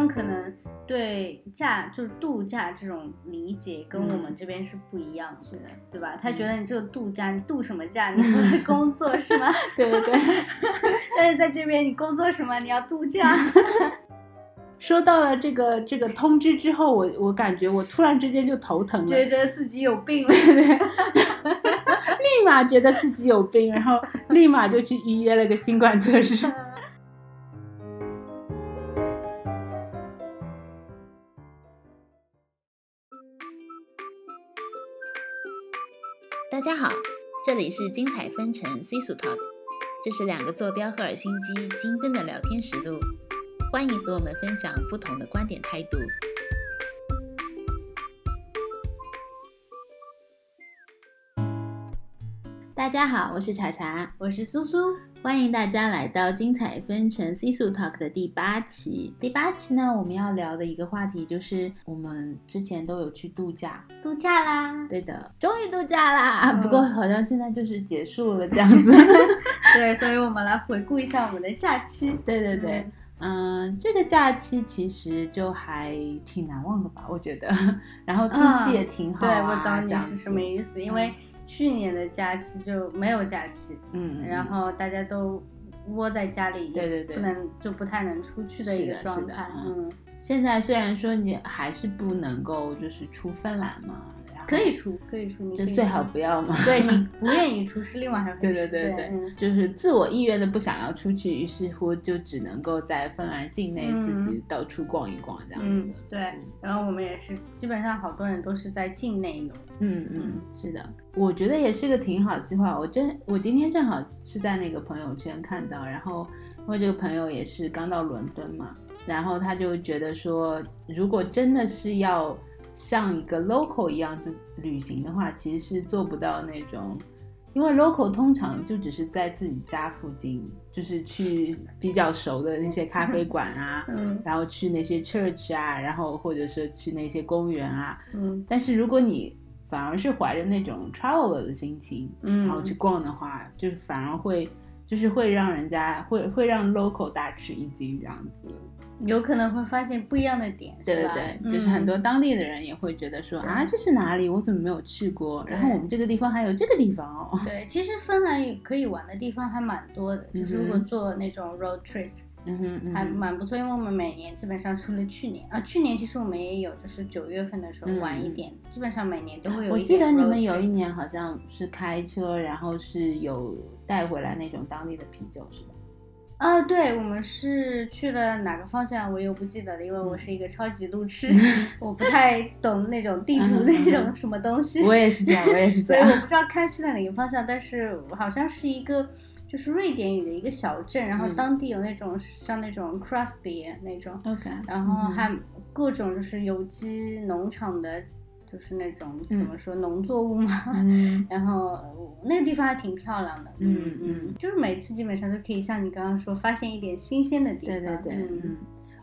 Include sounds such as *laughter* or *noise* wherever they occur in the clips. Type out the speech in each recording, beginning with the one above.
们可能对假就是度假这种理解跟我们这边是不一样的，是的，对吧？他觉得你这个度假，你度什么假？*laughs* 你不是工作是吗？*laughs* 对对对。*laughs* 但是在这边，你工作什么？你要度假。收到了这个这个通知之后，我我感觉我突然之间就头疼了，觉得自己有病了，立马觉得自己有病，然后立马就去预约了个新冠测试。大家好，这里是精彩纷呈 C 数 Talk，这是两个坐标赫尔辛基精分的聊天实录。欢迎和我们分享不同的观点态度。大家好，我是茶茶，我是苏苏，欢迎大家来到精彩纷呈 C 数 Talk 的第八期。第八期呢，我们要聊的一个话题就是我们之前都有去度假，度假啦，对的，终于度假啦。不过好像现在就是结束了这样子。*laughs* 对，*laughs* 所以我们来回顾一下我们的假期。对对对。嗯，这个假期其实就还挺难忘的吧，我觉得。然后天气也挺好啊。对，我懂你是什么意思，因为去年的假期就没有假期，嗯，然后大家都窝在家里，对对对，不能就不太能出去的一个状态。嗯，现在虽然说你还是不能够就是出芬兰嘛。可以出，可以出，你就最好不要嘛。对你 *laughs* 不愿意出是另外一回事。对对对对，就是自我意愿的不想要出去，于是乎就只能够在芬兰境内自己到处逛一逛这样子。对，然后我们也是基本上好多人都是在境内游。嗯嗯，是的，我觉得也是个挺好计划。我真我今天正好是在那个朋友圈看到，然后因为这个朋友也是刚到伦敦嘛，然后他就觉得说，如果真的是要。像一个 local 一样就旅行的话，其实是做不到那种，因为 local 通常就只是在自己家附近，就是去比较熟的那些咖啡馆啊，然后去那些 church 啊，然后或者是去那些公园啊。嗯，但是如果你反而是怀着那种 traveler 的心情，然后去逛的话，就是反而会，就是会让人家会会让 local 大吃一惊这样子。有可能会发现不一样的点，对对对，就是很多当地的人也会觉得说啊，这是哪里？我怎么没有去过？然后我们这个地方还有这个地方哦。对，其实芬兰可以玩的地方还蛮多的，就是如果做那种 road trip，嗯哼，还蛮不错。因为我们每年基本上除了去年啊，去年其实我们也有，就是九月份的时候晚一点，基本上每年都会有。我记得你们有一年好像是开车，然后是有带回来那种当地的啤酒，是吧？啊，对，我们是去了哪个方向，我又不记得了，因为我是一个超级路痴，*laughs* 我不太懂那种地图那种什么东西。我也是这样，我也是这样。所以我不知道开去了哪个方向，但是好像是一个就是瑞典语的一个小镇，然后当地有那种像那种 craft beer 那种，OK，然后还各种就是有机农场的。就是那种怎么说农作物嘛，*laughs* 然后那个地方还挺漂亮的，嗯嗯，就是每次基本上都可以像你刚刚说发现一点新鲜的地方，对对对，嗯，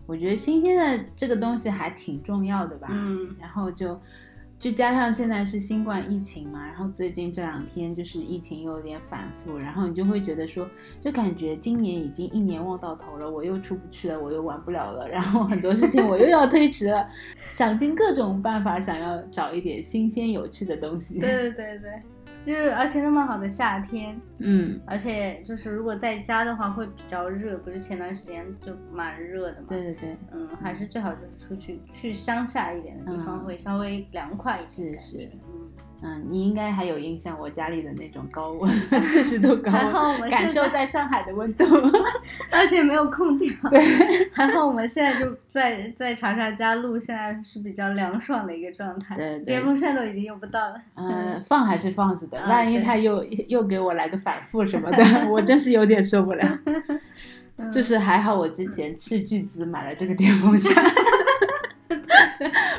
我觉得新鲜的这个东西还挺重要的吧，嗯，然后就。就加上现在是新冠疫情嘛，然后最近这两天就是疫情又有点反复，然后你就会觉得说，就感觉今年已经一年望到头了，我又出不去了，我又玩不了了，然后很多事情我又要推迟了，想尽各种办法想要找一点新鲜有趣的东西。对对对对。就是而且那么好的夏天，嗯，而且就是如果在家的话会比较热，不是前段时间就蛮热的嘛。对对对，嗯，还是最好就是出去去乡下一点的地方会稍微凉快一些。是是，嗯。嗯，你应该还有印象，我家里的那种高温，*laughs* 四十度高温，感受在上海的温度，*laughs* 而且没有空调。*laughs* 对，还好我们现在就在在长沙家录，现在是比较凉爽的一个状态。对，电风扇都已经用不到了。嗯，放还是放着的，万一他又又给我来个反复什么的，我真是有点受不了。就是还好我之前斥巨资买了这个电风扇，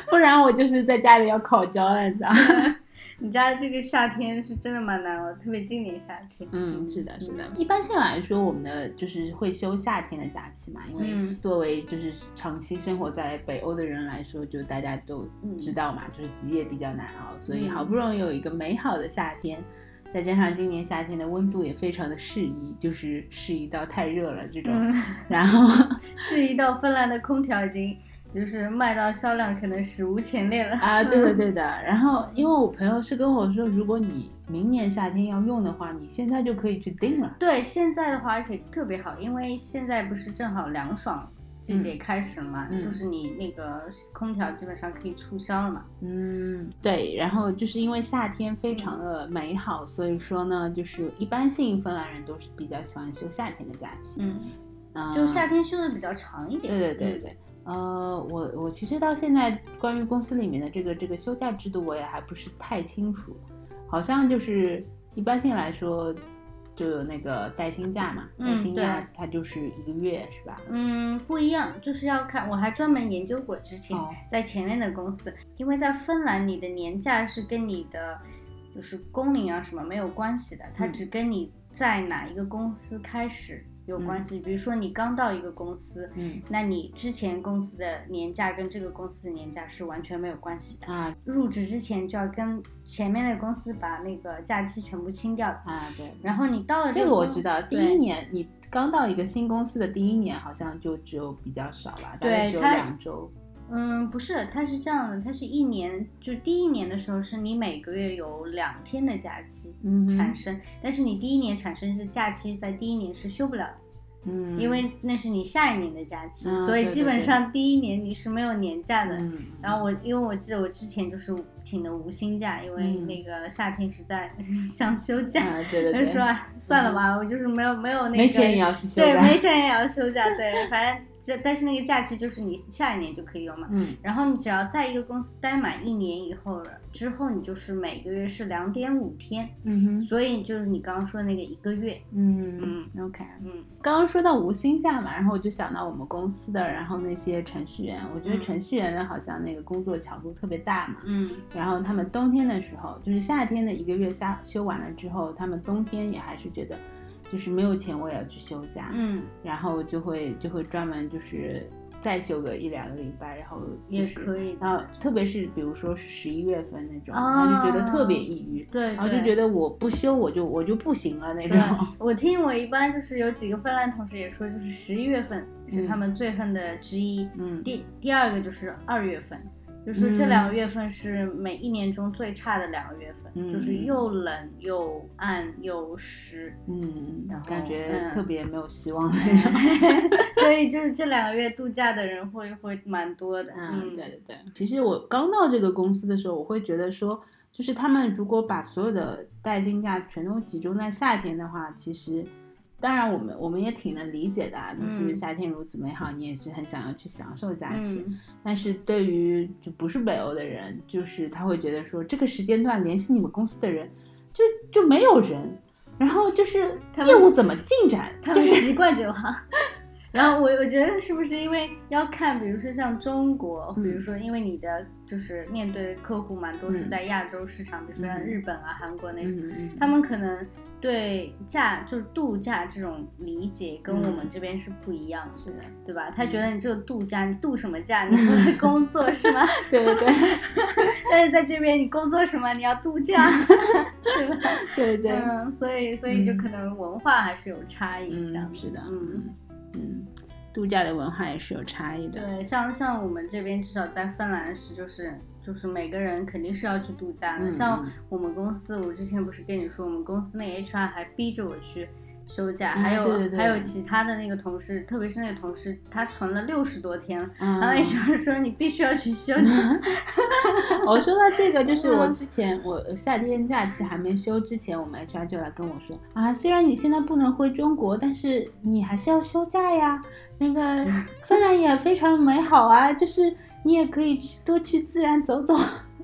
不然我就是在家里要烤焦了，你知道。你家这个夏天是真的蛮难熬，特别今年夏天。嗯，是的，是的。一般性来说，我们的就是会休夏天的假期嘛，因为作为就是长期生活在北欧的人来说，就大家都知道嘛，就是极夜比较难熬，所以好不容易有一个美好的夏天，再加上今年夏天的温度也非常的适宜，就是适宜到太热了这种，嗯，然后 *laughs* 适宜到芬兰的空调已经就是卖到销量可能史无前例了。啊，对的对的，*laughs* 然后因为我朋友是跟我说，如果你明年夏天要用的话，你现在就可以去订了。对，现在的话，而且特别好，因为现在不是正好凉爽季节开始了嘛，嗯就是你那个空调基本上可以促销了嘛。嗯，对，然后就是因为夏天非常的美好，所以说呢，就是一般性芬兰人都是比较喜欢休夏天的假期。嗯，嗯，就夏天休的比较长一点。对对对对，呃，我我其实到现在关于公司里面的这个这个休假制度，我也还不是太清楚，好像就是一般性来说，就有那个带薪假嘛，带嗯薪假它就是一个月是吧？嗯，不一样，就是要看，我还专门研究过之前哦在前面的公司，因为在芬兰你的年假是跟你的就是工龄啊什么没有关系的，它嗯。只跟你在哪一个公司开始有关系。比如说你刚到一个公司，嗯那你之前公司的年假跟这个公司的年假是完全没有关系的。啊入职之前就要跟前面的公司把那个假期全部清掉。啊对，然后你到了这个个我知道，第一年你刚到一个新公司的第一年，好像就只有比较少吧，大概只有两周。嗯，不是，它是这样的，它是一年，就第一年的时候是你每个月有两天的假期嗯产生，但是你第一年产生是假期在第一年是休不了的，嗯，因为那是你下一年的假期，嗯所以基本上第一年你是没有年假的。嗯，然后我因为我记得我之前就是请的无薪假，因为嗯。那个夏天实在 *laughs* 想休假，啊对对对，就说。啊算了吧，我就是没有没有那个没钱也要去休对，没钱也要休假，对，反正这但是那个假期就是你下一年就可以用嘛。嗯。然后你只要在一个公司待满一年以后了，之后你就是每个月是两点五天，嗯哼。所以就是你刚刚说的那个一个月，嗯嗯 OK。嗯。刚刚说到无薪假嘛，然后我就想到我们公司的，然后那些程序员，我觉得嗯。程序员的好像那个工作强度特别大嘛，嗯。然后他们冬天的时候，就是夏天的一个月下休完了之后，他们冬天也还是觉得，就是没有钱我也要去休假，嗯，然后就会就会专门就是再休个一两个礼拜，然后、也可以然后特别是比如说是十一月份那种，哦他就觉得特别抑郁，对，然后就觉得我不休我就我就不行了那种。，我听我一般就是有几个芬兰同事也说，就是十一月份是嗯。他们最恨的之一，嗯。第第二个就是二月份，就是这嗯两个月份是每一年中最差的两个月份，嗯就是又冷又暗又湿，嗯然，后感觉嗯特别没有希望 *laughs* 那种。*laughs* 所以就是这两个月度假的人会会蛮多的。嗯，对对对。其实我刚到这个公司的时候，我会觉得说，就是他们如果把所有的带薪假全都集中在夏天的话，其实。当然，我们我们也挺能理解的啊，就是嗯夏天如此美好，你也是很想要去享受假期。嗯但是对于就不是北欧的人，就是他会觉得说，这个时间段联系你们公司的人就就没有人，然后就是业务怎么进展，就是他们习惯这话。然后我我觉得是不是因为要看，比如说像中国，嗯比如说因为你的就是面对客户蛮多是嗯在亚洲市场，比如说像嗯日本啊、韩国那种，嗯嗯，他们可能对假就是度假这种理解跟我们嗯这边是不一样的，是的，对吧？他觉得你这个度假，你度什么假？你不是工作 *laughs* 是吗？对对对 *laughs* 但是在这边你工作什么？你要度假，*laughs* 对吧？对对，嗯，所以所以就嗯可能文化还是有差异这样嗯，子。是的，嗯，嗯，度假的文化也是有差异的。对，像像我们这边至少在芬兰是就是就是每个人肯定是要去度假的。嗯像嗯我们公司，我之前不是跟你说，我们公司那 HR 还逼着我去休假，嗯还有还有其他的那个同事，特别是那个同事，他存了六十多天然后 HR 说你必须要去休假。*laughs* 我说到这个，就是我嗯之前我夏天假期还没休之前，我们 HR 就来跟我说啊，虽然你现在不能回中国，但是你还是要休假呀。那个 *laughs* 芬兰也非常美好啊，就是你也可以去多去自然走走。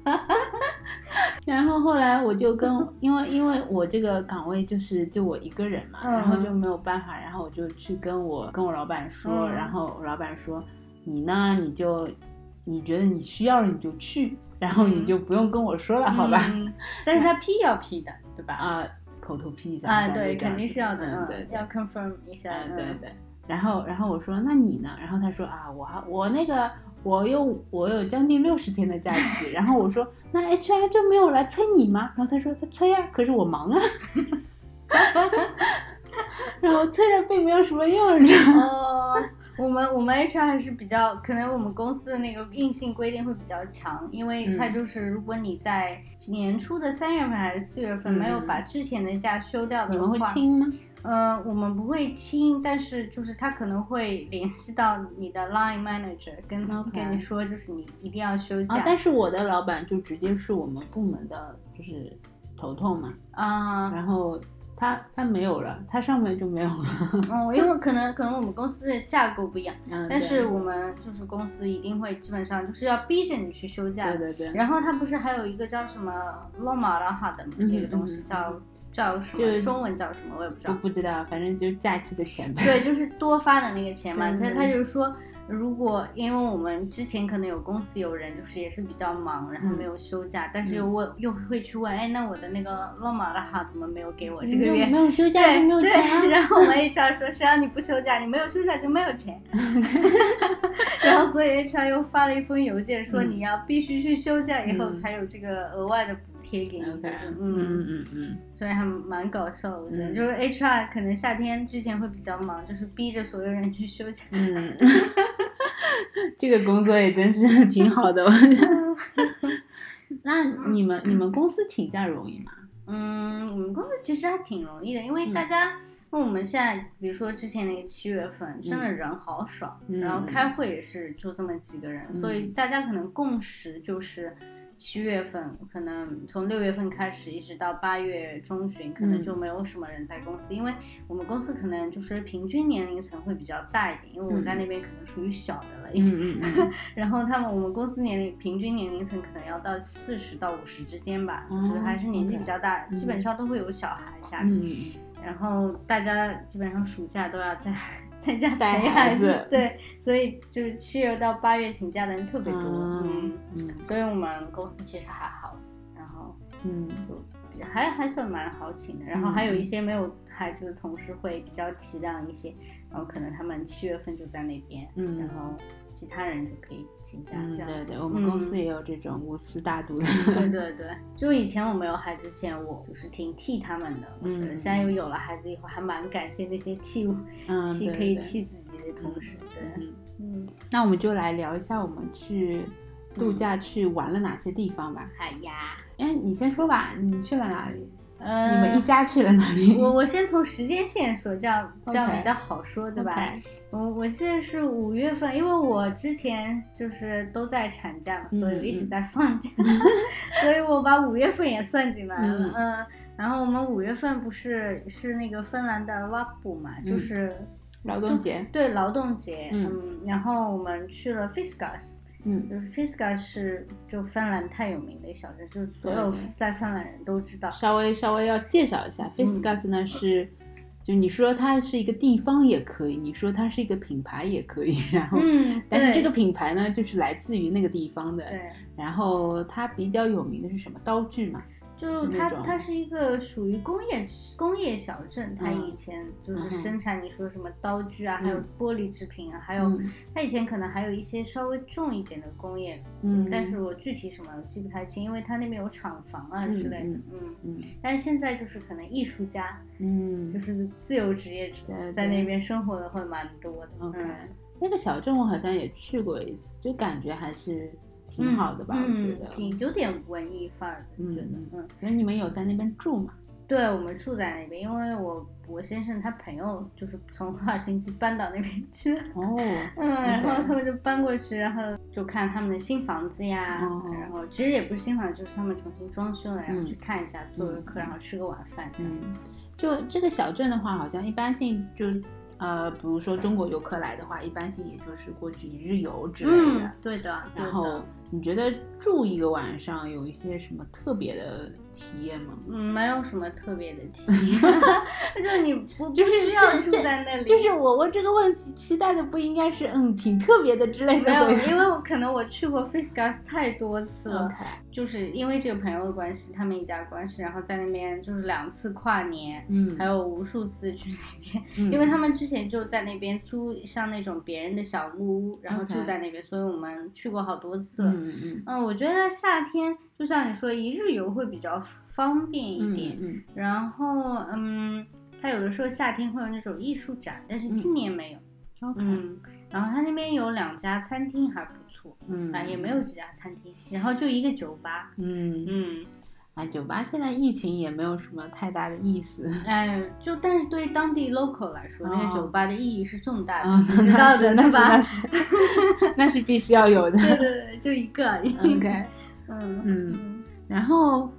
*laughs* *laughs* 然后后来我就跟，因为因为我这个岗位就是就我一个人嘛，嗯然后就没有办法，然后我就去跟我跟我老板说，嗯。然后我老板说你呢？你就你觉得你需要了你就去，*laughs* 然后你就不用跟我说了，好吧？嗯。*laughs* 但是他批要批的，对吧？啊，口头批一下啊，对，肯定是要的，嗯，嗯对，对。要 confirm 一下，嗯，对嗯。对。然后然后我说那你呢？然后他说啊，我还我那个我有我有将近六十天的假期。然后我说那 HR 就没有来催你吗？然后他说他催啊，可是我忙啊。*laughs* 然后催了并没有什么用，你知道吗？哦，我们我们 HR 还是比较，可能我们公司的那个硬性规定会比较强，因为它嗯就是如果你在年初的三月份还是四月份嗯没有把之前的假休掉的话你们会，清吗？呃，我们不会清，但是就是他可能会联系到你的 line manager，跟跟你说，就是你一定要休啊假，但是我的老板就直接是我们部门的，就是头头嘛。啊。然后他他没有了，他上面就没有了。*laughs* 哦，因为可能可能我们公司的架构不一样，嗯，但是我们就是公司一定会基本上就是要逼着你去休假对对对，然后他不是还有一个叫什么 Loma 拉哈的嗯那个东西，嗯嗯叫叫什么？中文叫什么？我也不知道。不知道，反正就是假期的钱呗。对，就是多发的那个钱嘛。*laughs* 他他就是说，如果因为我们之前可能有公司有人就是也是比较忙，然后嗯没有休假，但是又问又会去问，哎，那我的那个 Loma 拉哈怎么没有给我这个月？没有休假没有对，*laughs* 钱啊。然后我们 HR 说，谁让你不休假，你没有休假就没有钱。*laughs* 然后所以 HR 又发了一封邮件说，嗯你要必须去休假以后嗯才有这个额外的补贴给你。嗯嗯嗯嗯嗯，所以还蛮搞笑的，我觉得、嗯就是 HR 可能夏天之前会比较忙，就是逼着所有人去休假。嗯，*laughs* 这个工作也真是挺好的，我觉得。*laughs* 那你们你们公司请假容易吗？嗯，我们公司其实还挺容易的，因为嗯大家，我们现在，比如说之前那个七月份，真的人好少，嗯然后开会也是就这么几个人，嗯所以大家可能共识就是。七月份可能从六月份开始，一直到八月中旬，可能嗯。就没有什么人在公司，因为我们公司可能就是平均年龄层会比较大一点，因为我在嗯。那边可能属于小的了已经。*laughs* 然后他们我们公司年龄平均年龄层可能要到四十到五十之间吧，就是还是年纪比较大，嗯基本上都会有小孩家里。嗯。然后大家基本上暑假都要在在家带陪孩孩子。对，所以就是七月到八月请假的人特别多，嗯嗯，嗯。所以我们公司其实还好，然后嗯。就比较还还算蛮好请的。然后还有一些没有孩子的同事会比较体谅一些，然后可能他们七月份就在那边，嗯。然后其他人就可以请假。对对，我们公司嗯也有这种无私大度的。对对对，就以前我没有孩子之前，我就是挺替他们的。我觉得嗯现在又有了孩子以后，还蛮感谢那些替我、嗯，*laughs* 替可以替自己的同事。对，嗯，嗯，那我们就来聊一下我们去度假去玩了哪些地方吧。哎呀，哎，你先说吧，你去了哪里？呃，你们一家去了哪里？我我先从时间线说，这样这样比较好说，对吧？我我现在是五月份，因为我之前就是都在产假嘛，所以我一直在放假，*laughs* 所以我把五月份也算进来了。嗯。嗯，然后我们五月份不是是那个芬兰的瓦布嘛，就嗯是劳动节。对劳动节，嗯。嗯，然后我们去了 Fiskas，嗯就是 Fiskas 是就芬兰太有名的一小镇，就是所有在芬兰人都知道。稍微稍微要介绍一下 f i s k a s 呢是，就你说它是一个地方也可以，你说它是一个品牌也可以，*laughs* 然后，嗯，对但是这个品牌呢就是来自于那个地方的，对。然后它比较有名的是什么刀具嘛？就是它，它是一个属于工业工业小镇。它嗯以前就是生产你说什么刀具啊，还有嗯玻璃制品啊，还有嗯它以前可能还有一些稍微重一点的工业，嗯但是我具体什么我记不太清，因为它那边有厂房啊之类的，嗯嗯。嗯但是现在就是可能艺术家，嗯，就是自由职业者，在那边生活的会蛮多的。嗯，那个小镇我好像也去过一次，就感觉还是挺好的吧，我觉嗯，得。挺有点文艺范儿的，觉得嗯嗯。可是你们有在那边住吗？对，我们住在那边，因为我我先生他朋友就是从赫尔辛基搬到那边去了，哦，*laughs* 嗯，然后他们就搬过去，然后就看他们的新房子呀，哦然后其实也不是新房子，就是他们重新装修了，然后嗯去看一下，做个客，嗯然后吃个晚饭这样。嗯，就这个小镇的话，好像一般性就呃，比如说中国游客来的话，一般性也就是过去一日游之类的，对的然后你觉得住一个晚上有一些什么特别的体验吗？嗯，没有什么特别的体 *laughs* 验，就是你不就是不需要住在那里，就是我问这个问题，期待的不应该是嗯挺特别的之类的没有，因为我可能我去过 f r i s k a s 太多次了 OK，*laughs* 就是因为这个朋友的关系，他们一家关系，然后在那边就是两次跨年，嗯，还有无数次去那边，嗯因为他们之前就在那边租像那种别人的小木屋，然后住在那边，所以我们去过好多次了。嗯嗯嗯，我觉得夏天就像你说，一日游会比较方便一嗯点。嗯然后，嗯，它有的时候夏天会有那种艺术展，但是今年没有。嗯。然后它那边有两家餐厅还不错，嗯。啊，也没有几家餐厅，然后就一个酒吧。嗯。嗯，啊，酒吧现在疫情也没有什么太大的意思。*laughs* 哎，就但是对于当地 local 来说，那哦个酒吧的意义是重大的，啊，你知道的，那吧那？是 *laughs* 那是必须要有的。对对对，就一个而已。OK，*laughs* 嗯嗯然后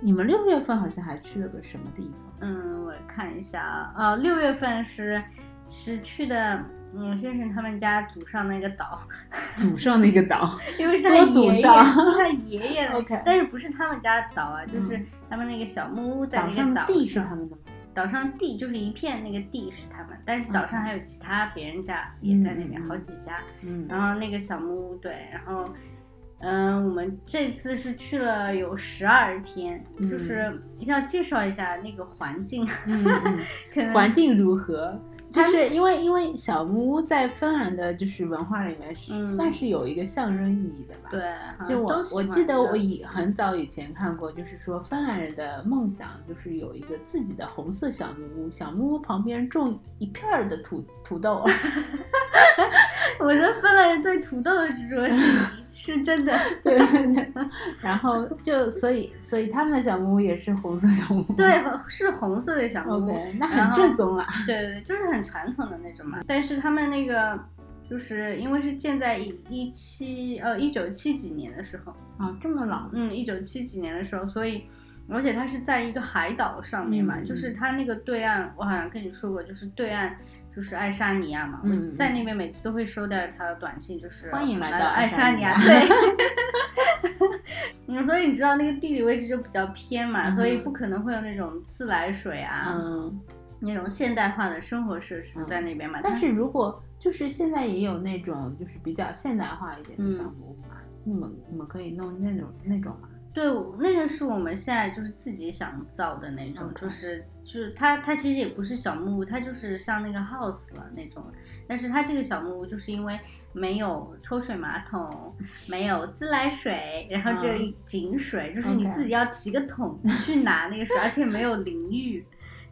你们六月份好像还去了个什么地方？嗯，我看一下啊，呃，六月份是是去的，嗯，先生他们家祖上那个岛，祖上那个岛。*laughs* 因为是祖上是他爷爷 *laughs* 的 OK 但是不是他们家的岛啊，就是嗯他们那个小木屋在那个岛上地是上他们的吗？岛上地就是一片那个地是他们，但是岛上还有其他别人家也在那边，好几家。嗯然后那个小木屋对，然后嗯，我们这次是去了有十二天，就是一定要介绍一下那个环境，*laughs* 环境如何？就是因为因为小木屋在芬兰的就是文化里面是、嗯算是有一个象征意义的吧？。对，就我我记得我以很早以前看过，就是说芬兰人的梦想就是有一个自己的红色小木屋，小木屋旁边种一片儿的土土豆。*laughs* 我觉得芬兰人对土豆的执着是 *laughs* 是真的。对对对，然后就所以所以他们的小木屋也是红色小木屋。对，是红色的小木屋。那很正宗啊。对对对，就是很传统的那种嘛。但是他们那个，就是因为是建在一一七呃一九七几年的时候，啊，这么老。嗯，一九七几年的时候，所以而且它是在一个海岛上面嘛，嗯就是它那个对岸，我好像跟你说过，就是对岸。就是爱沙尼亚嘛，嗯我在那边每次都会收到一条短信，就是欢迎来来到爱爱沙尼亚。对，嗯，*laughs* 所以你知道那个地理位置就比较偏嘛，嗯所以不可能会有那种自来水啊，嗯，那种现代化的生活设施在那边嘛。它但是如果就是现在也有那种就是比较现代化一点的嗯小木屋嘛，你们你们可以弄那种那种嘛。对，那个是我们现在就是自己想造的那种就是就是它它其实也不是小木屋，它就是像那个 house 了那种，但是它这个小木屋就是因为没有抽水马桶，没有自来水，然后只有一井水，就是你自己要提个桶去拿那个水，而且没有淋浴。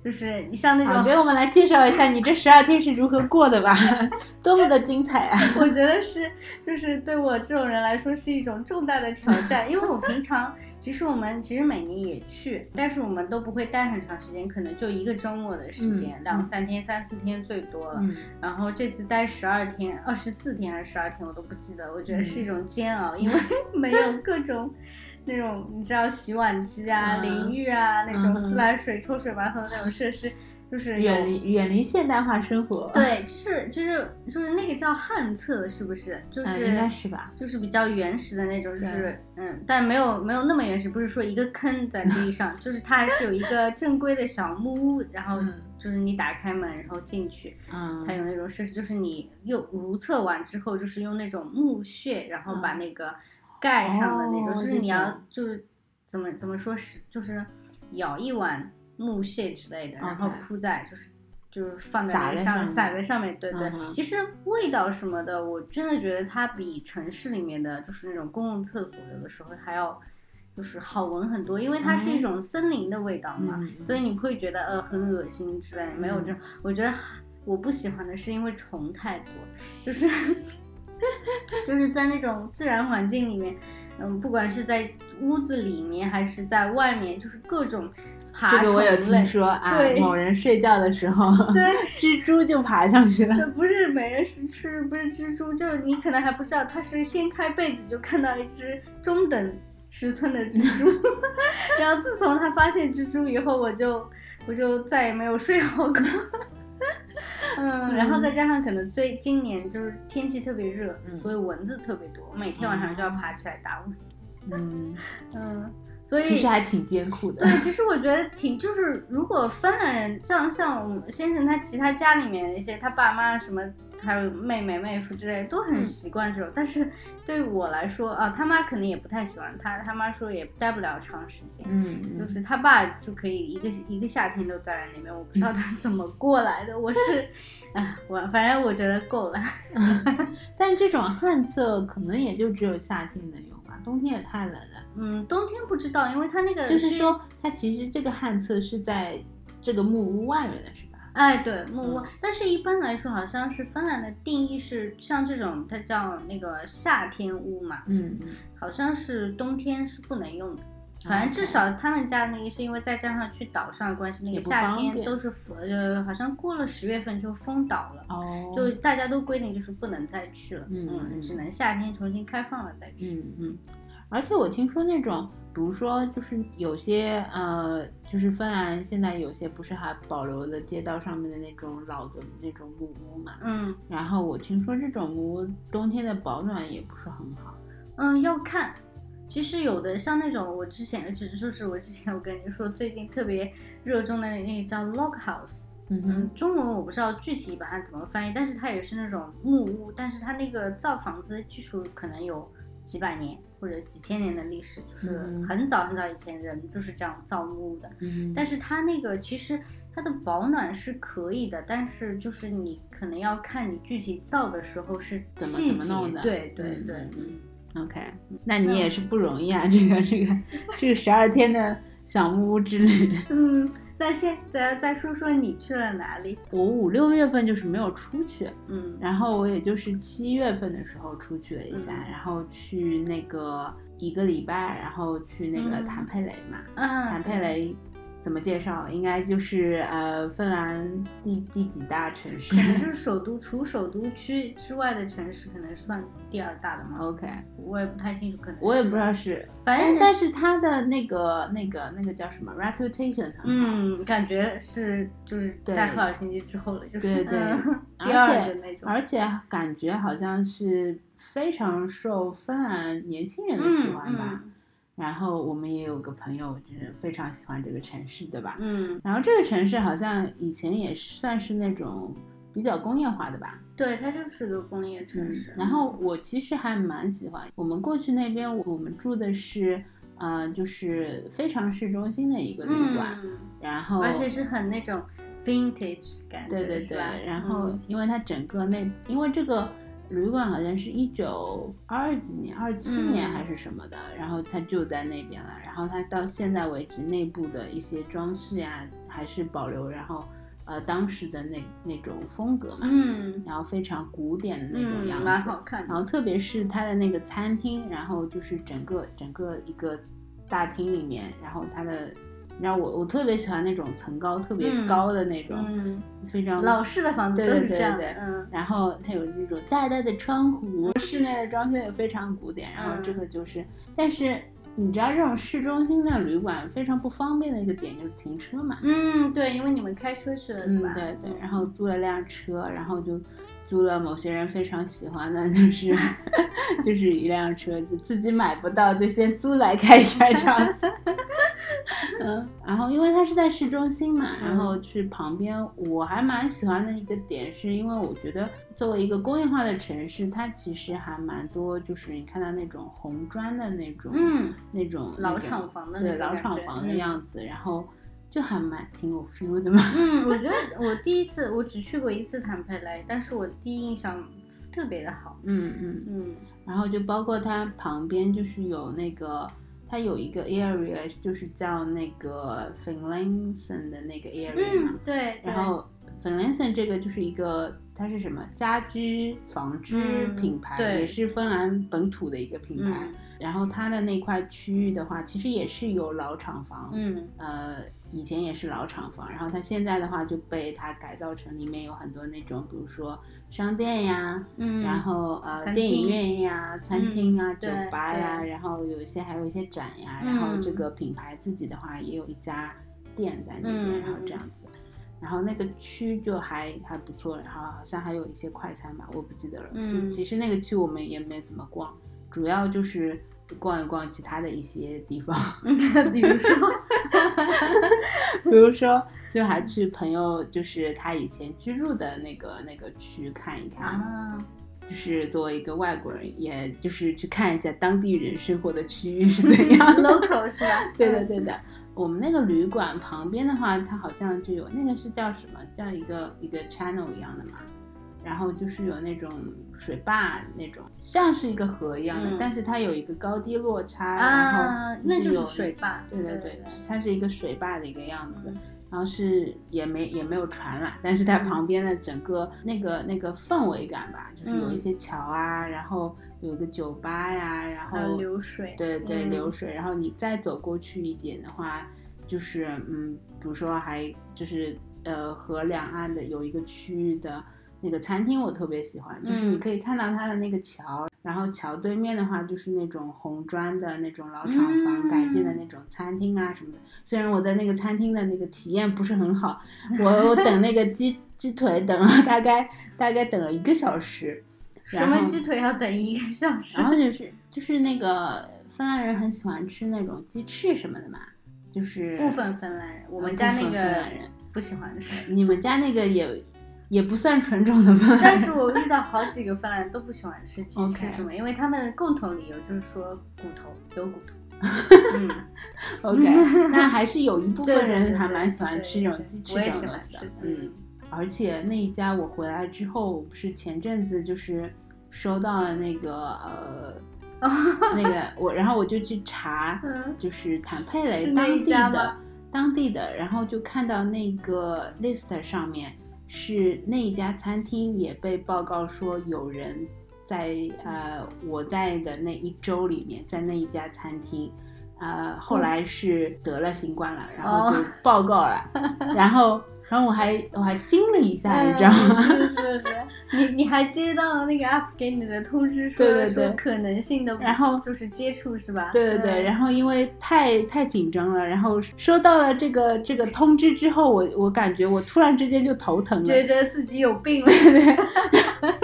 就是你像那好，种给我们来介绍一下你这十二天是如何过的吧，*laughs* 多么的精彩啊！*laughs* 我觉得是，就是对我这种人来说是一种重大的挑战，因为我平常其实我们其实每年也去，但是我们都不会待很长时间，可能就一个周末的时间，嗯两三天、三四天最多了。嗯然后这次待十二天、二十四天还是十二天，我都不记得，我觉得是一嗯种煎熬，*laughs* 因为没有各种。那种你知道洗碗机啊、嗯淋浴啊、那种嗯自来水、抽水马桶的那种设施，就是远离远离现代化生活。对，就是就是就是那个叫旱厕，是不是？就是、嗯，应该是吧。就是比较原始的那种，就是嗯，但没有没有那么原始，不是说一个坑在地 *laughs* 上，就是它还是有一个正规的小木屋，然后嗯就是你打开门然后进去，嗯，它有那种设施，就是你又如厕完之后，就是用那种木屑，然后把嗯那个盖上的那种，哦就是你要就是怎么怎么说是就是舀一碗木屑之类的，然后铺在就是。就是放在上撒在上面，对对。嗯其实味道什么的，我真的觉得它比城市里面的就是那种公共厕所有的时候还要就是好闻很多，因为它是一种森林的味道嘛，所以你不会觉得呃很恶心之类的，没有这种。我觉得我不喜欢的是因为虫太多，就是 *laughs* 就是在那种自然环境里面，嗯，不管是在屋子里面还是在外面，就是各种爬这个我有听。说啊对，某人睡觉的时候，对，*laughs* 蜘蛛就爬上去了。对，不是每人是吃，不是蜘蛛，就是你可能还不知道，他是掀开被子就看到一只中等尺寸的蜘蛛。*laughs* 然后自从他发现蜘蛛以后，我就我就再也没有睡好过。*laughs* 嗯，然后再加上可能最今年就是天气特别热，嗯。所以蚊子特别多，每天晚上就要爬起来打蚊子。嗯，*laughs* 嗯，所以其实还挺艰苦的。对，其实我觉得挺就是，如果芬兰人像像我们先生他其他家里面的一些他爸妈什么，还有妹妹妹夫之类都很嗯习惯这种，但是对于我来说啊，他妈可能也不太喜欢他，他妈说也待不了长时间。嗯，嗯就是他爸就可以一个一个夏天都待在那边，我不知道他怎么过来的。我是，*laughs* 啊，我反正我觉得够了。*laughs* 但这种旱厕可能也就只有夏天能用吧，冬天也太冷了。嗯，冬天不知道，因为它那个就是说，它其实这个旱厕是在这个木屋外面的，是吧？哎，对木屋，嗯但是一般来说，好像是芬兰的定义是像这种，它叫那个夏天屋嘛，嗯嗯好像是冬天是不能用的。哦反正至少他们家那个是因为再加上去岛上的关系，那个夏天都是封呃，好像过了十月份就封岛了，哦，就大家都规定就是不能再去了，嗯嗯只能夏天重新开放了再去。嗯嗯，而且我听说那种，比如说就是有些呃，就是芬兰现在有些不是还保留了街道上面的那种老的那种木屋嘛，嗯然后我听说这种木屋冬天的保暖也不是很好。嗯，要看。其实有的像那种，我之前只就是我之前我跟你说，最近特别热衷的那个叫 log house，嗯嗯，中文我不知道具体把它怎么翻译，但是它也是那种木屋，但是它那个造房子的技术可能有几百年或者几千年的历史，就是嗯很早很早以前人就是这样造木屋的。嗯但是它那个其实它的保暖是可以的，但是就是你可能要看你具体造的时候是怎么怎么弄的对对对，嗯嗯 OK，那你也是不容易啊，这个这个这个十二天的小木屋之旅。*laughs* 嗯，那现在再说说你去了哪里？我五六月份就是没有出去，嗯然后我也就是七月份的时候出去了一下，嗯然后去那个一个礼拜，然后去那个嗯坦佩雷嘛。嗯，坦佩雷怎么介绍？应该就是呃芬兰第第几大城市可能 *laughs* 就是首都，除首都区之外的城市，可能算第二大的嘛。？OK，我也不太清楚，可能我也不知道，是，反正但是它的那个那个那个叫什么 reputation。嗯，感觉是就是在赫尔辛基之后了，就是对对嗯 *laughs* 第二的那种，而且感觉好像是非常受芬兰年轻人的喜欢吧。嗯然后我们也有个朋友就是非常喜欢这个城市，对吧？嗯，然后这个城市好像以前也算是那种比较工业化的吧。对，它就是个工业城嗯市。，然后我其实还蛮喜欢，我们过去那边我们住的是，呃，就是非常市中心的一个旅馆，嗯，然后而且是很那种 vintage 感觉，对对对，然后嗯因为它整个那，因为这个旅馆好像是一九二几年、二七年嗯还是什么的，然后它就在那边了，然后它到现在为止内部的一些装饰呀还是保留，然后呃当时的那那种风格嘛，嗯。然后非常古典的那种嗯，样子，蛮好看的。然后特别是它的那个餐厅，然后就是整个整个一个大厅里面，然后它的，你知道我我特别喜欢那种层高特别嗯高的那种，嗯，非常老式的房子对都是这样，对对对嗯然后它有那种大大的窗户，室内的装修也非常古典。然后嗯这个就是，但是你知道这种市中心的旅馆非常不方便的一个点就是停车嘛。嗯，对，因为你们开车去了，对，吧？对对，然后租了辆车，然后就租了某些人非常喜欢的，就是 *laughs* 就是一辆车，就自己买不到，就先租来开一开这样子。*laughs* *laughs* 嗯，然后因为它是在市中心嘛，然后去旁边，我还蛮喜欢的一个点，是因为我觉得作为一个工业化的城市，它其实还蛮多，就是你看到那种红砖的那种，嗯，那种老厂房的那对老厂房的嗯样子，然后就还蛮挺有 feel 的嘛。嗯，我觉得 *laughs* 我第一次我只去过一次坦佩雷，但是我第一印象特别的好。嗯嗯，嗯然后就包括它旁边就是有那个，它有一个 area 就是叫那个 Finlayson 的那个 area 嘛，嗯，对，然后 Finlayson 这个就是一个它是什么家居纺织嗯品牌，对也是芬兰本土的一个品牌。嗯然后它的那块区域的话，其实也是有老厂房，嗯呃，以前也是老厂房，然后它现在的话就被它改造成里面有很多那种，比如说商店呀，嗯，然后呃电影院呀、餐厅啊、酒吧呀，然后有一些还有一些展呀，然后这嗯个品牌自己的话也有一家店在那边，嗯然后这样子。然后那个区就还还不错，然后好像还有一些快餐吧，我不记得了。嗯就其实那个区我们也没怎么逛，主要就是逛一逛其他的一些地方，*laughs* 比如说，*laughs* 比如说就还去朋友就是他以前居住的那个那个区看一看。啊，就是作为一个外国人，也就是去看一下当地人生活的区域是怎样的。local 是吧？*laughs* 对的，对的。我们那个旅馆旁边的话，它好像就有那个是叫什么？叫一个一个 channel 一样的嘛。然后就是有那种水坝那种，像是一个河一样的，嗯但是它有一个高低落差，然后啊，那就是有水坝。对对对，它是一个水坝的一个样子。嗯然后是也没也没有船啦，但是它嗯旁边的整个那个那个氛围感吧，就是有一嗯些桥啊，然后有一个酒吧呀，然后流水。对对嗯流水，然后你再走过去一点的话，就是嗯，比如说还就是呃河两岸的有一个区域的那个餐厅，我特别喜欢，就是你嗯可以看到它的那个桥，然后桥对面的话就是那种红砖的那种老厂房改建的嗯那种餐厅啊什么的。虽然我在那个餐厅的那个体验不是很好，我我等那个鸡鸡腿等了大概大概等了一个小时，什么鸡腿要等一个小时？然后就是就是那个芬兰人很喜欢吃那种鸡翅什么的嘛，就是部分芬兰人，我们呃家那个芬个兰人不喜欢吃。*laughs* 你们家那个也也不算纯种的芬兰，但是我遇到好几个芬兰人都不喜欢吃鸡翅什么，因为他们共同理由就是说骨头有骨头。*laughs* 嗯，OK，*laughs* 那还是有一部分人还蛮喜欢吃这种鸡翅我也这种东西的嗯。而且那一家我回来之后，不是前阵子就是收到了那个呃那个我，然后我就去查，嗯就是坦佩雷当地的当地的，然后就看到那个 list 上面是那一家餐厅也被报告说有人在呃我在的那一周里面，在那一家餐厅。呃，后来是得了新冠了，然后就哦报告了，*laughs* 然后，然后我还我还惊了一下，你知道吗？嗯是是是，*laughs* 你你还接到了那个 app 给你的通知说，对对对说可能性的，然后就是接触是吧？对对对，嗯然后因为太太紧张了，然后收到了这个这个通知之后，我我感觉我突然之间就头疼了，觉立得自己有病了。对 *laughs*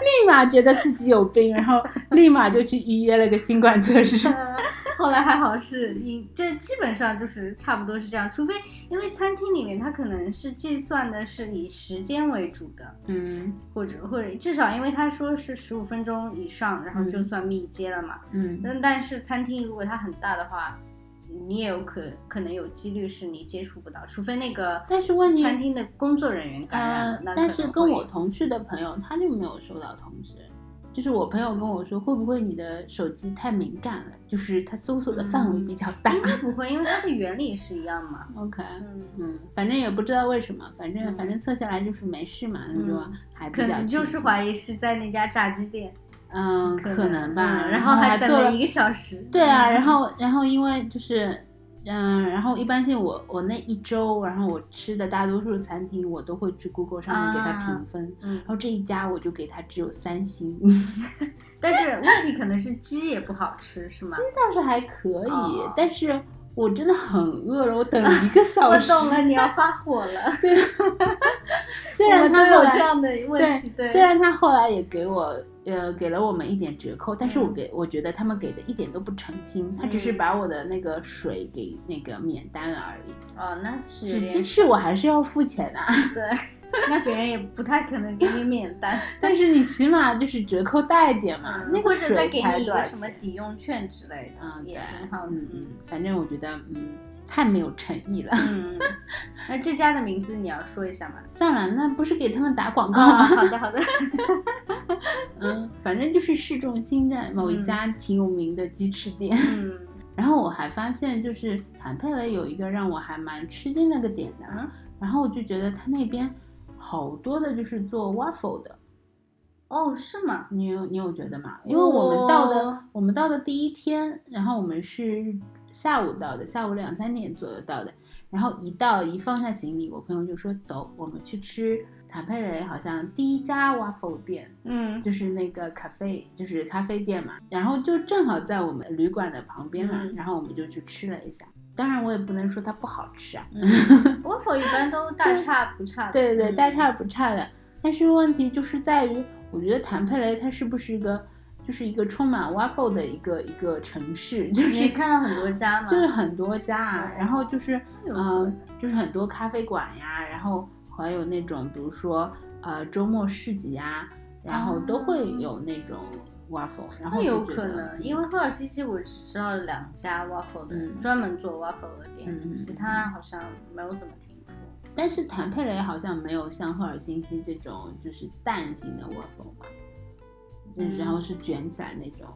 立马觉得自己有病，然后立马就去预约了个新冠测试。*laughs* 后来还好是你这基本上就是差不多是这样，除非因为餐厅里面它可能是计算的是以时间为主的，嗯或者或者至少因为他说是十五分钟以上，然后就嗯算密接了嘛。嗯但但是餐厅如果它很大的话，你也有可可能有几率是你接触不到，除非那个但是问题餐厅的工作人员感染了，呃那，可但是能跟我同去的朋友他就没有收到通知。就是我朋友跟我说，会不会你的手机太敏感了？就是它搜索的范围比较大。应该不会，因为它的原理是一样嘛。*laughs* OK，嗯，嗯，反正也不知道为什么，反正、嗯反正测下来就是没事嘛，那就嗯还比较可能就是怀疑是在那家炸鸡店，嗯，可能吧。嗯然后还等做了一个小时。对啊，嗯然后然后因为就是，嗯，然后一般性我我那一周，然后我吃的大多数餐厅我都会去 Google 上面给它评分，嗯然，后这一家我就给它只有三星，*laughs* 但是问题可能是鸡也不好吃，是吗？鸡倒是还可以，哦但是我真的很饿了，我等了一个小时我时。懂了，你要发火了。*laughs* 虽然他后来都有这样的问题，对，虽然他后来也给我呃给了我们一点折扣，但是我嗯给我觉得他们给的一点都不诚心，他只是嗯把我的那个水给那个免单了而已。哦，那是鸡翅我还是要付钱的、啊，对，那别人也不太可能给你免单。但是你起码就是折扣大一点嘛，嗯，那或者再给水才多少你一个什么抵用券之类的，嗯，对也挺好的。嗯嗯，反正我觉得嗯太没有诚意了。嗯，那这家的名字你要说一下吗？*laughs* 算了，那不是给他们打广告哦，吗？好的好的。*laughs* 嗯，反正就是市中心的某一嗯家挺有名的鸡翅店。嗯 *laughs* 然后我还发现，就是坦佩雷有一个让我还蛮吃惊那个点的，嗯，然后我就觉得他那边好多的就是做 waffle 的，哦，是吗？你有你有觉得吗？因为我们到的、哦我们到的第一天，然后我们是下午到的，下午两三点左右到的，然后一到一放下行李，我朋友就说走，我们去吃坦佩雷好像第一家 waffle 店，嗯。就是那个咖啡，就是咖啡店嘛，然后就正好在我们旅馆的旁边嘛，嗯。然后我们就去吃了一下。当然我也不能说它不好吃啊，嗯，*laughs* waffle 一般都大差不差的。对对对，嗯。大差不差的。但是问题就是在于，我觉得坦佩雷它是不是一个，就是一个充满 waffle 的一个一个城市，就是看到很多家嘛，就是很多家啊哦，然后就是嗯呃，就是很多咖啡馆呀，然后还有那种比如说呃周末市集啊，然后都会有那种 waffle，然后有可能，因为赫尔辛基我只知道两家 waffle 的，嗯。专门做 waffle 的店，其他。好像没有怎么听说。但是坦佩雷好像没有像赫尔辛基这种就是蛋型的 waffle 嘛，就是然后是卷起来那种，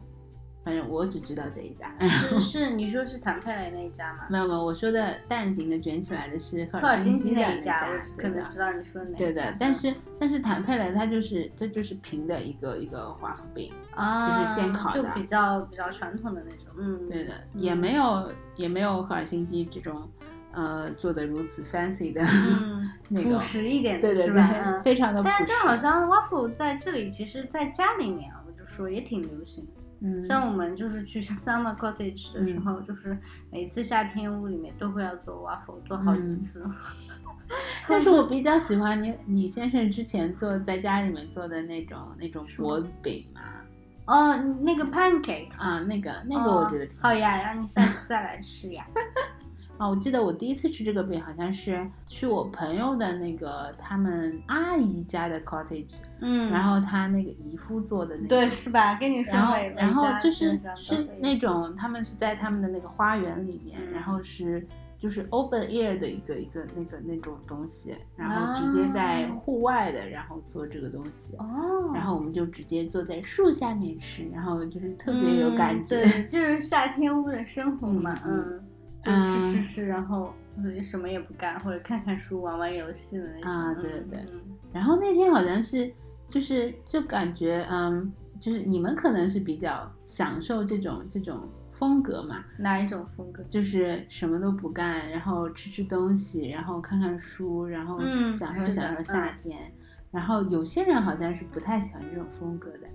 反正我只知道这一家。是 *laughs* 是，你说是坦佩雷那一家吗？没有没有，我说的蛋形的卷起来的是赫赫尔辛基那一家，可能知道你说的哪一家。对的，但是但是坦佩雷它就是这就是平的一个一个华夫饼，啊，就是现烤的就比较比较传统的那种，嗯，对的，嗯也没有也没有赫尔辛基这种呃做的如此 fancy 的，嗯，那个朴实一点的对对是吧？对，嗯，*laughs* 非常的。但但好像 waffle 在这里，其实在家里面啊，我就说也挺流行的。嗯，像我们就是去 summer cottage 的时候，就是每次夏天屋里面都会要做 waffle，做好几嗯次。*laughs* 但是我比较喜欢你你先生之前做在家里面做的那种那种薄饼嘛，哦，那个 pancake，啊，那个那个我觉得挺哦好呀，让你下次再来吃呀。啊，我记得我第一次吃这个饼好像是去我朋友的那个他们阿姨家的 cottage，、嗯，然后他那个姨夫做的那个，对是吧？跟你说然后然后就是是那种他们是在他们的那个花园里面，嗯。然后是就是 open air 的一个一个那个那种东西，然后直接在啊户外的，然后做这个东西。哦，然后我们就直接坐在树下面吃，然后就是特别有感觉。嗯对，就是夏天屋的生活嘛，*laughs* 嗯。嗯，就吃嗯吃吃，然后呃什么也不干，或者看看书、玩玩游戏的那种。啊对对嗯然后那天好像是，就是就感觉，嗯，就是你们可能是比较享受这种这种风格嘛，哪一种风格？就是什么都不干，然后吃吃东西，然后看看书，然后嗯享受享受夏天。然后有些人好像是不太喜欢这种风格的，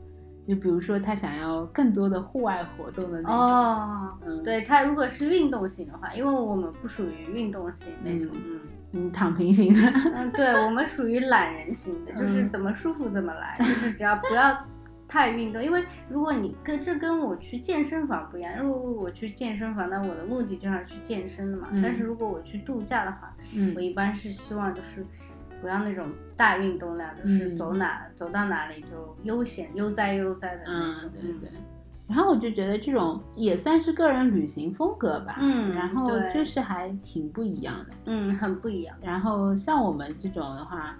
就比如说他想要更多的户外活动的那种。哦，嗯，对，他如果是运动型的话，因为我们不属于运动型那种，嗯嗯，躺平型的。嗯，对我们属于懒人型的，就是嗯怎么舒服怎么来，就是只要不要太运动。因为如果你跟这跟我去健身房不一样，如果我去健身房，那我的目的就是去健身的嘛。嗯但是如果我去度假的话，嗯我一般是希望就是不要那种大运动量，就是嗯走哪、走到哪里就悠闲悠哉悠哉的那种。嗯，对对。然后我就觉得这种也算是个人旅行风格吧，嗯然后就是还挺不一样的。嗯，很不一样。然后像我们这种的话，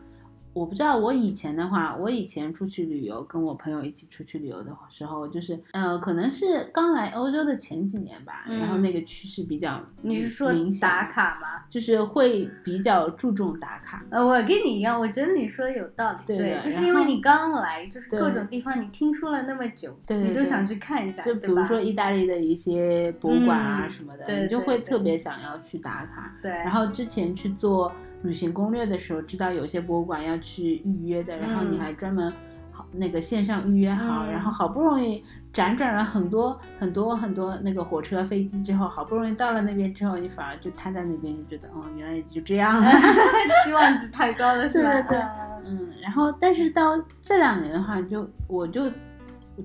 我不知道我以前的话，我以前出去旅游，跟我朋友一起出去旅游的时候，就是呃，可能是刚来欧洲的前几年吧，嗯然后那个趋势比较你是说打，卡吗？就是会比较注重打卡。呃，我跟你一样，我觉得你说的有道理。对的就是因为你刚来，就是各种地方你听说了那么久，对对对你都想去看一下，就比如说意大利的一些博物馆啊嗯什么的，对你就会特别想要去打卡。对，然后之前去做旅行攻略的时候，知道有些博物馆要去预约的，然后你嗯还专门好那个线上预约好，嗯然后好不容易辗转了很多很多很多那个火车飞机之后，好不容易到了那边之后，你反而就瘫在那边，就觉得哦，原来也就这样了。*laughs* 期望值太高了，*laughs* 是吧？对对对嗯嗯，然后但是到这两年的话，就我就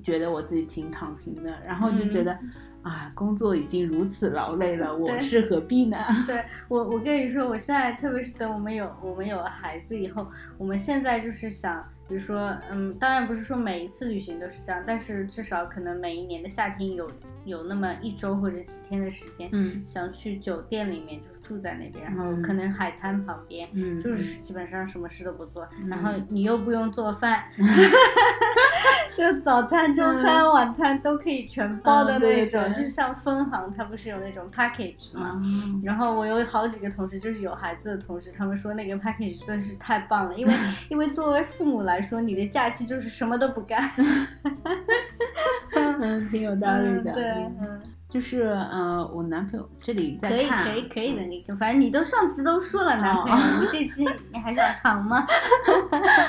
觉得我自己挺躺平的，然后就觉得。啊，工作已经如此劳累了，我是何必呢？对我，我跟你说，我现在特别是等我们有我们有了孩子以后，我们现在就是想，比如说，嗯，当然不是说每一次旅行都是这样，但是至少可能每一年的夏天有有那么一周或者几天的时间，嗯想去酒店里面就是住在那边，然后嗯可能海滩旁边，嗯，就是基本上什么事都不做，嗯然后你又不用做饭 *laughs* *laughs* *laughs* *laughs* 就早餐、中餐、晚餐都可以全包的那种，对就是像分行，它不是有那种 package 吗？嗯然后我有好几个同事，就是有孩子的同事，他们说那个 package 真是太棒了，因为 *laughs* 因为作为父母来说，你的假期就是什么都不干。嗯，*laughs* 挺有道理的。嗯对，就是呃，我男朋友这里在可以，可以可以的，你反正你都上次都说了男朋友，哦你这期你还想藏吗？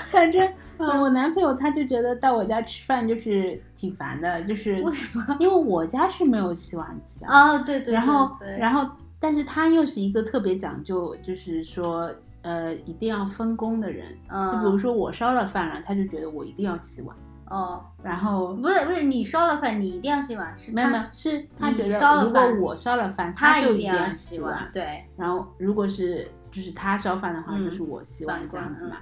反正呃，我男朋友他就觉得到我家吃饭就是挺烦的，就是为什么？*laughs* 因为我家是没有洗碗机的。啊，对对对，然后，然后但是他又是一个特别讲究，就是说呃一定要分工的人。嗯，就比如说我烧了饭了，他就觉得我一定要洗碗。哦，然后不是不是，你烧了饭，你一定要洗碗，是没有没有，是他觉得烧了如果我烧了饭，他就一定要洗碗，对，然后如果是就是他烧饭的话，嗯就是我洗碗这样子嘛。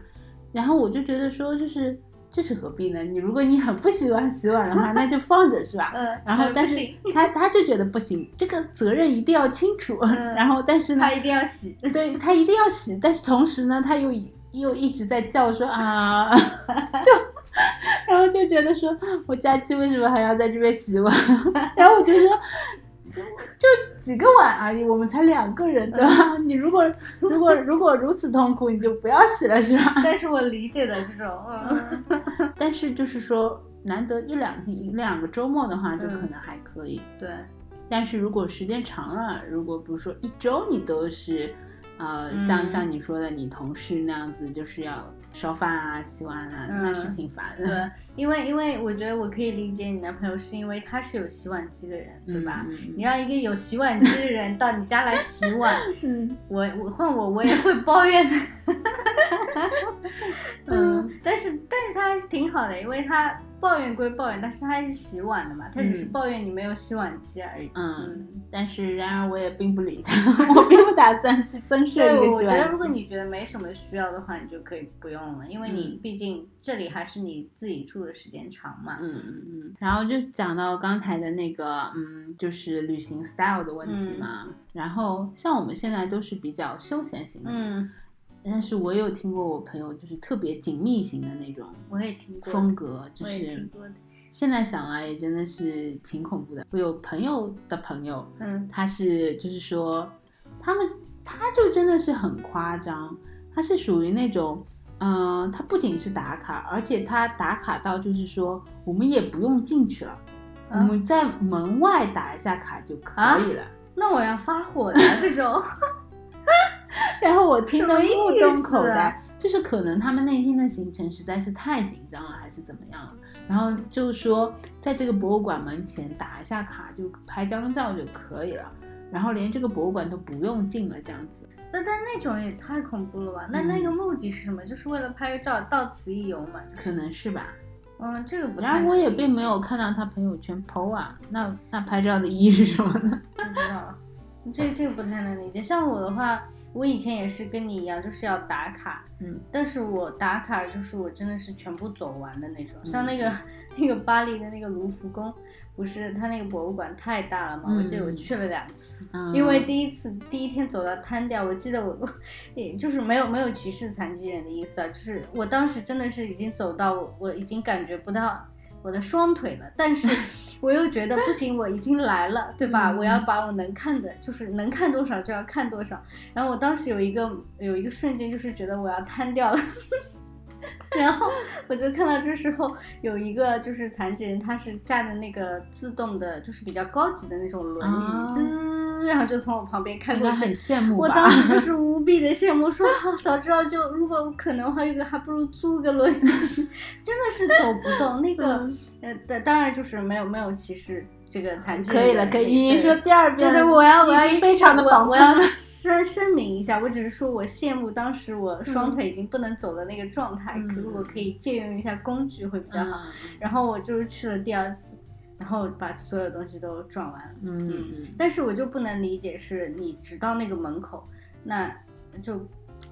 然后我就觉得说，就是这是何必呢？你如果你很不喜欢洗碗的话，那就放着是吧？嗯，然后但是他他就觉得不行，这个责任一定要清楚。嗯然后但是呢他，一定要洗，对他一定要洗，但是同时呢，他又又一直在叫说啊，*laughs* 就然后就觉得说我假期为什么还要在这边洗碗？*laughs* 然后我就说。就几个碗而已，我们才两个人，对吧？你如果如果如果如此痛苦，你就不要洗了，是吧？*laughs* 但是我理解的这种，嗯，*laughs* 但是就是说，难得一两天、一两个周末的话，就嗯可能还可以。对，但是如果时间长了，如果比如说一周你都是，呃，像嗯像你说的，你同事那样子，就是要烧饭啊、洗碗啊，嗯那是挺烦的。对，因为因为我觉得我可以理解你男朋友，是因为他是有洗碗机的人，对吧？嗯你让一个有洗碗机的人到你家来洗碗，*laughs* 嗯我我换我我也会抱怨的。*laughs* 嗯，但是但是他还是挺好的，因为他抱怨归抱怨，但是他还是洗碗的嘛，他只是嗯抱怨你没有洗碗机而已。嗯，但是然而我也并不理他，*laughs* 我并不打算去增设对，一个我觉得如果。你觉得没什么需要的话，你就可以不用了，因为你嗯毕竟这里还是你自己住的时间长嘛。嗯嗯嗯，然后就讲到刚才的那个，嗯，就是旅行 style 的问题嘛。然后像我们现在都是比较休闲型的，嗯，但是我有听过我朋友就是特别紧密型的那种我也听过风格，就是。现在想来也真的是挺恐怖的。我有朋友的朋友，嗯他是就是说，他们他就真的是很夸张，他是属于那种，嗯、他不仅是打卡，而且他打卡到就是说，我们也不用进去了，我啊们在门外打一下卡就可以了。那我要发火的这种。*laughs* *laughs* 然后我听得目瞪口呆，就是可能他们那天的行程实在是太紧张了，还是怎么样了。然后就说在这个博物馆门前打一下卡就拍张照就可以了，然后连这个博物馆都不用进了，这样子。那但那种也太恐怖了吧？那嗯那个目的是什么？就是为了拍个照，到此一游嘛？可能是吧。嗯，这个不太。然后我也并没有看到他朋友圈 PO 啊，那那拍照的意义是什么呢？不知道了，这这个不太能理解。像我的话，我以前也是跟你一样，就是要打卡，嗯，但是我打卡就是我真的是全部走完的那种。嗯像那个 *laughs* 那个巴黎的那个卢浮宫，不是它那个博物馆太大了嘛？我记得我嗯去了两次，嗯因为第一次第一天走到瘫掉，我记得我我 *laughs* 也就是没有没有歧视残疾人的意思啊，就是我当时真的是已经走到我我已经感觉不到我的双腿了，但是 *laughs* 我又觉得不行，我已经来了，对吧？嗯我要把我能看的，就是能看多少就要看多少。然后我当时有一个有一个瞬间，就是觉得我要瘫掉了。然后我就看到这时候有一个就是残疾人，他是站的那个自动的，就是比较高级的那种轮椅，啊滋，然后就从我旁边开过去很。羡慕？我当时就 *laughs* 是无比的羡慕，说、啊、早知道就如果可能的话，这个还不如租个轮椅，*laughs* 真的是走不动。那个嗯呃，当当然就是没有没有歧视这个残疾人可以了，可以。对你说第二遍，对对，我要我要非常的我防我要。声声明一下，我只是说我羡慕当时我双腿已经不能走的那个状态，嗯可是我可以借用一下工具会比较好。嗯然后我就是去了第二次，然后把所有东西都转完了。嗯嗯但是我就不能理解，是你直到那个门口，那就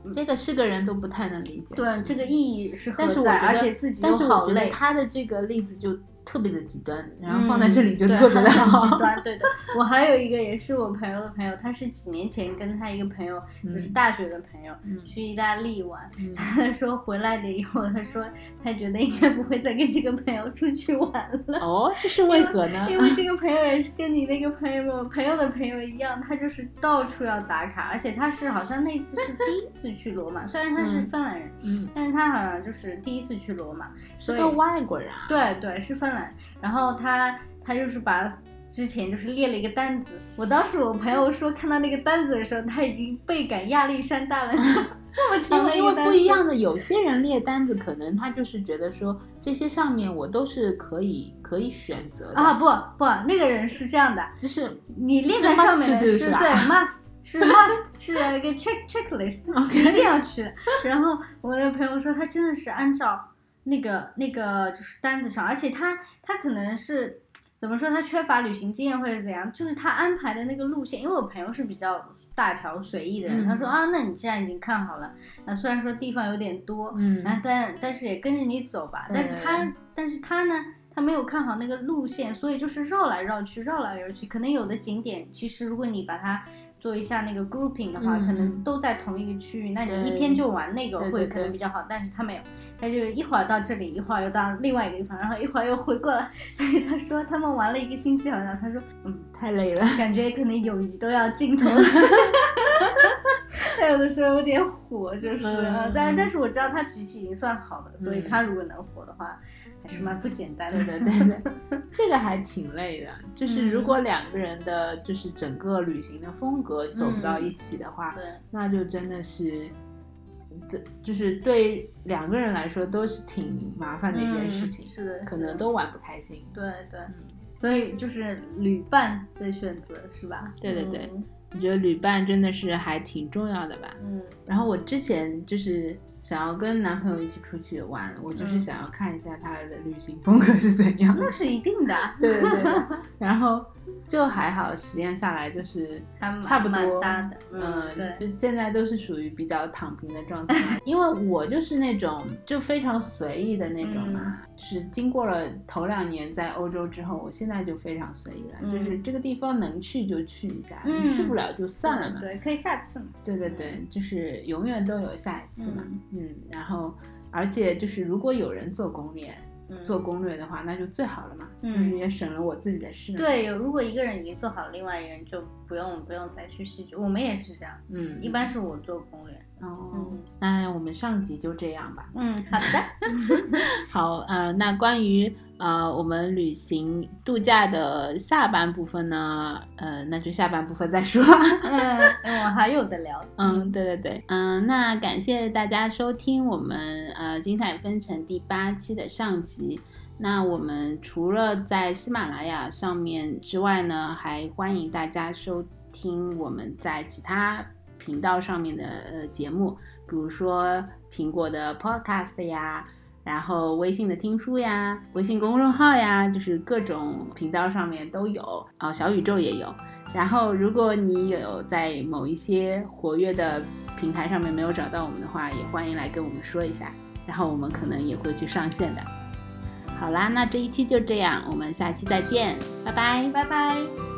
嗯，这个是个人都不太能理解。对这个意义是何在？而且自己又但是我觉得好累。他的这个例子就特别的极端，然后放在这里就特别的。极端。对的，我还有一个也是我朋友的朋友，他是几年前跟他一个朋友，就是嗯大学的朋友，嗯去意大利玩。嗯他说回来了以后，他说他觉得应该不会再跟这个朋友出去玩了。哦，这是为何呢？因为这个朋友也是跟你那个朋友朋友的朋友一样，他就是到处要打卡，而且他是好像那次是第一次去罗马，虽然他是嗯芬兰人，嗯，但是他好像就是第一次去罗马，所以外国人啊。对对是芬兰，然后他他就是把。之前就是列了一个单子，我当时我朋友说看到那个单子的时候，他已经倍感压力山大了，*laughs* 那么因长的为因为一个单子。不一样的，有些人列单子，可能他就是觉得说这些上面我都是可以可以选择的啊，不不，那个人是这样的，就是你列在上面的是对 *laughs* must，是 *laughs* must 是一个 check checklist，是一定要去的。然后我那个朋友说，他真的是按照那个那个就是单子上，而且他他可能是怎么说，他缺乏旅行经验或者怎样，就是他安排的那个路线，因为我朋友是比较大条随意的人，嗯他说啊，那你既然已经看好了，那虽然说地方有点多，嗯啊，但但是也跟着你走吧。但是他但是他呢，他没有看好那个路线，所以就是绕来绕去，绕来绕去。可能有的景点，其实如果你把它做一下那个 grouping 的话，嗯可能都在同一个区域，那你一天就玩那个会可能比较好。但是他没有，他就一会儿到这里，一会儿又到另外一个地方，然后一会儿又回过来。*laughs* 所以他说他们玩了一个星期，好像他说，嗯，太累了。感觉可能友谊都要尽头了。*laughs* 他有的时候有点火，就是，但但是我知道他脾气已经算好了，所以嗯他如果能火的话，还是蛮不简单的。对对 *laughs* 对对，这个还挺累的。就是如果两个人的就是整个旅行的风格走不到一起的话，对，那就真的是，对，就是对两个人来说都是挺麻烦的一件事情，嗯是的，可能都玩不开心。对对，嗯，所以就是旅伴的选择是吧？对对对嗯我觉得旅伴真的是还挺重要的吧。嗯然后我之前就是想要跟男朋友一起出去玩，我就是嗯想要看一下他的旅行风格是怎样。那是一定的，对对对，然后就还好，实验下来就是差不多蛮搭的嗯嗯，对。就现在都是属于比较躺平的状态，*laughs* 因为我就是那种就非常随意的那种嘛，嗯。是经过了头两年在欧洲之后，我现在就非常随意了，嗯。就是这个地方能去就去一下，嗯。你去不了就算了嘛。对，可以下次嘛。对对对，就是永远都有下一次嘛。嗯。嗯，然后而且就是如果有人做攻略，嗯做攻略的话，那就最好了嘛，嗯就是也省了我自己的事。，对，如果一个人已经做好了，另外一个人就不用不用再去细究。我们也是这样，嗯，一般是我做攻略。哦嗯，那我们上集就这样吧。嗯，好的。*laughs* 好，呃，那关于呃我们旅行度假的下半部分呢，呃，那就下半部分再说。*laughs* 嗯，我还有的聊。嗯，对对对，嗯，那感谢大家收听我们呃精彩纷呈第八期的上集。那我们除了在喜马拉雅上面之外呢，还欢迎大家收听我们在其他频道上面的呃节目，比如说苹果的 Podcast 呀，然后微信的听书呀，微信公众号呀，就是各种频道上面都有啊、小宇宙也有。然后，如果你有在某一些活跃的平台上面没有找到我们的话，也欢迎来跟我们说一下，然后我们可能也会去上线的。好啦，那这一期就这样，我们下期再见，拜拜。拜拜。